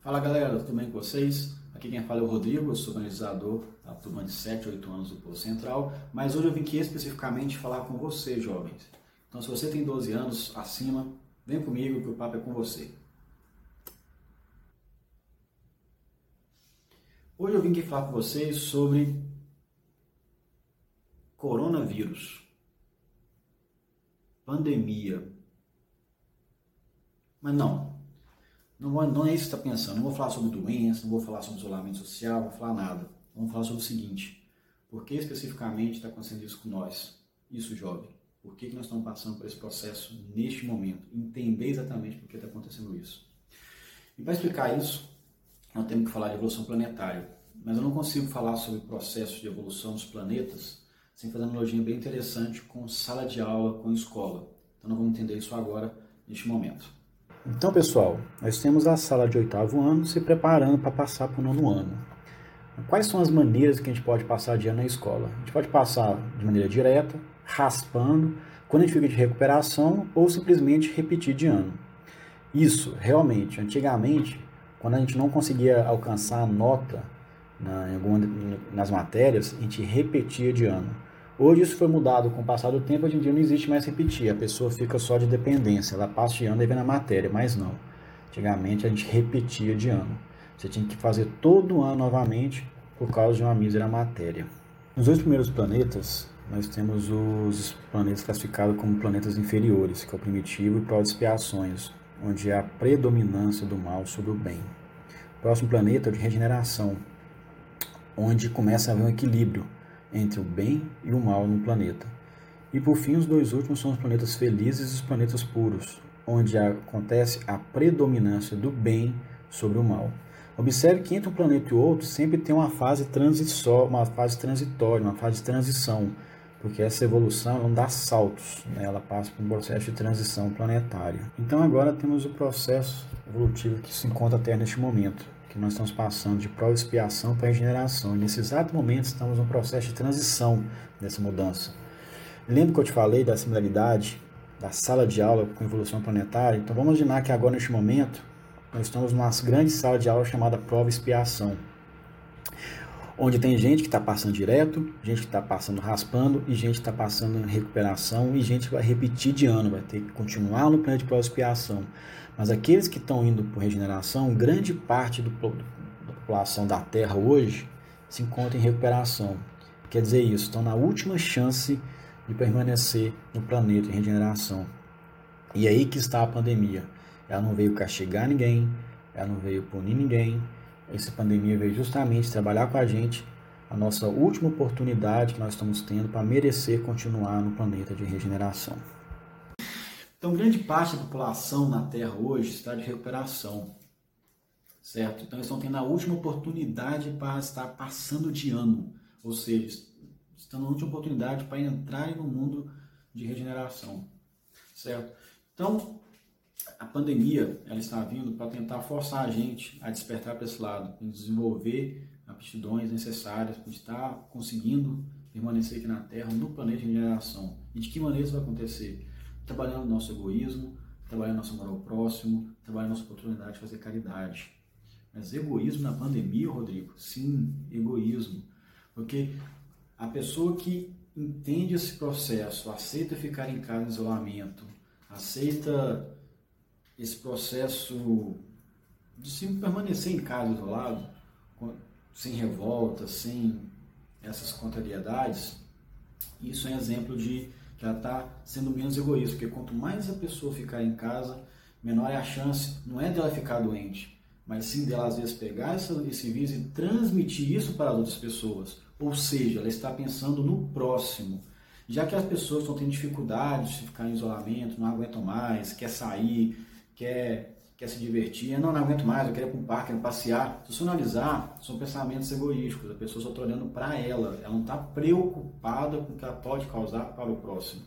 Fala galera, tudo bem com vocês? Aqui quem fala é o Rodrigo, eu sou organizador da turma de 7, 8 anos do Polo Central, mas hoje eu vim aqui especificamente falar com você, jovens. Então se você tem 12 anos acima, vem comigo que o papo é com você. Hoje eu vim aqui falar com vocês sobre coronavírus, pandemia. Mas não, não, vou, não é isso que está pensando. Não vou falar sobre doença, não vou falar sobre isolamento social, não vou falar nada. Vamos falar sobre o seguinte: por que especificamente está acontecendo isso com nós? Isso, jovem. Por que, que nós estamos passando por esse processo neste momento? Entender exatamente por que está acontecendo isso. E para explicar isso, nós temos que falar de evolução planetária. Mas eu não consigo falar sobre o processo de evolução dos planetas sem fazer uma analogia bem interessante com sala de aula, com escola. Então nós vamos entender isso agora, neste momento. Então, pessoal, nós temos a sala de oitavo ano se preparando para passar para o nono ano. Quais são as maneiras que a gente pode passar de ano na escola? A gente pode passar de maneira direta, raspando, quando a gente fica de recuperação ou simplesmente repetir de ano. Isso, realmente, antigamente, quando a gente não conseguia alcançar a nota na, alguma, nas matérias, a gente repetia de ano. Hoje isso foi mudado com o passar do tempo, hoje em dia não existe mais repetir, a pessoa fica só de dependência, ela passa de ano e vem na matéria, mas não. Antigamente a gente repetia de ano. Você tinha que fazer todo ano novamente por causa de uma mísera matéria. Nos dois primeiros planetas, nós temos os planetas classificados como planetas inferiores, que é o primitivo e o expiações, onde há a predominância do mal sobre o bem. O próximo planeta é o de regeneração, onde começa a haver um equilíbrio entre o bem e o mal no planeta. E por fim, os dois últimos são os planetas felizes e os planetas puros, onde acontece a predominância do bem sobre o mal. Observe que entre um planeta e outro sempre tem uma fase transitória, uma fase transitória, uma fase de transição, porque essa evolução não dá saltos, né? ela passa por um processo de transição planetária. Então agora temos o processo evolutivo que se encontra até neste momento que nós estamos passando de prova expiação para regeneração. E nesse exato momento estamos num processo de transição dessa mudança. Lembra que eu te falei da similaridade da sala de aula com evolução planetária? Então vamos imaginar que agora, neste momento, nós estamos numa grande sala de aula chamada prova expiação. Onde tem gente que está passando direto, gente que está passando raspando e gente que está passando em recuperação e gente que vai repetir de ano, vai ter que continuar no plano de prova expiação. Mas aqueles que estão indo por regeneração, grande parte do, da população da Terra hoje se encontra em recuperação. Quer dizer isso, estão na última chance de permanecer no planeta em regeneração. E aí que está a pandemia. Ela não veio castigar ninguém, ela não veio punir ninguém. Essa pandemia veio justamente trabalhar com a gente a nossa última oportunidade que nós estamos tendo para merecer continuar no planeta de regeneração. Então, grande parte da população na Terra hoje está de recuperação, certo? Então, eles estão tendo a última oportunidade para estar passando de ano, ou seja, estão na última oportunidade para entrarem no mundo de regeneração, certo? Então, a pandemia ela está vindo para tentar forçar a gente a despertar para esse lado, a desenvolver aptidões necessárias para estar conseguindo permanecer aqui na Terra, no planeta de regeneração. E de que maneira isso vai acontecer? trabalhando nosso egoísmo, trabalhando nosso amor ao próximo, trabalhando nossa oportunidade de fazer caridade. Mas egoísmo na pandemia, Rodrigo? Sim, egoísmo. Porque a pessoa que entende esse processo, aceita ficar em casa em isolamento, aceita esse processo de sim permanecer em casa isolado, sem revolta, sem essas contrariedades, isso é exemplo de que ela está sendo menos egoísta, porque quanto mais a pessoa ficar em casa, menor é a chance, não é dela ficar doente, mas sim dela às vezes pegar esse vírus e transmitir isso para as outras pessoas. Ou seja, ela está pensando no próximo. Já que as pessoas estão tendo dificuldade de ficar em isolamento, não aguentam mais, quer sair, quer quer se divertir, eu não, não aguento mais, eu quero ir para um parque, quero passear. Se você analisar, são pensamentos egoísticos, a pessoa só está olhando para ela, ela não está preocupada com o que ela pode causar para o próximo.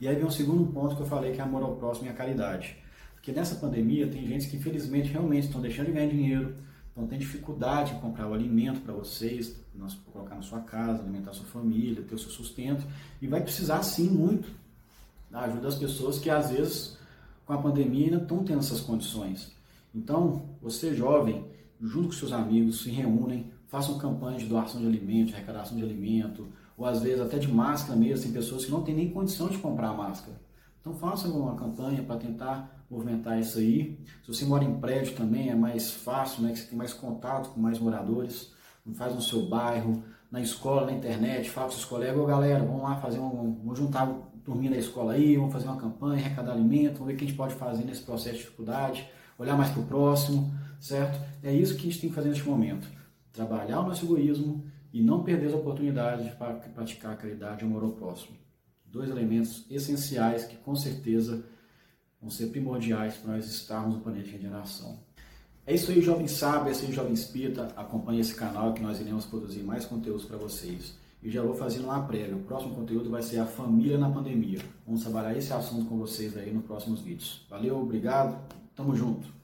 E aí vem um segundo ponto que eu falei, que é amor ao próximo e a caridade. Porque nessa pandemia tem gente que infelizmente realmente estão deixando de ganhar dinheiro, estão tendo dificuldade em comprar o alimento para vocês, para colocar na sua casa, alimentar sua família, ter o seu sustento, e vai precisar sim muito da ajuda das pessoas que às vezes com a pandemia ainda estão tendo essas condições. Então, você jovem, junto com seus amigos, se reúnem, façam campanhas de doação de alimentos, de arrecadação de alimento, ou às vezes até de máscara mesmo, tem pessoas que não têm nem condição de comprar máscara. Então façam uma campanha para tentar movimentar isso aí. Se você mora em prédio também é mais fácil, né, que você tem mais contato com mais moradores, faz no seu bairro, na escola, na internet, fala com seus colegas, ô galera, vamos lá fazer um, vamos juntar turminha da escola aí, vamos fazer uma campanha, arrecadar alimento, vamos ver o que a gente pode fazer nesse processo de dificuldade, olhar mais para o próximo, certo? É isso que a gente tem que fazer neste momento. Trabalhar o nosso egoísmo e não perder as oportunidades de praticar a caridade e amor ao próximo. Dois elementos essenciais que com certeza vão ser primordiais para nós estarmos no planeta de regeneração. É isso aí, jovem sábio, é isso aí, jovem espírita. Acompanhe esse canal que nós iremos produzir mais conteúdos para vocês. E já vou fazendo uma prévia. O próximo conteúdo vai ser a família na pandemia. Vamos trabalhar esse assunto com vocês aí nos próximos vídeos. Valeu, obrigado, tamo junto.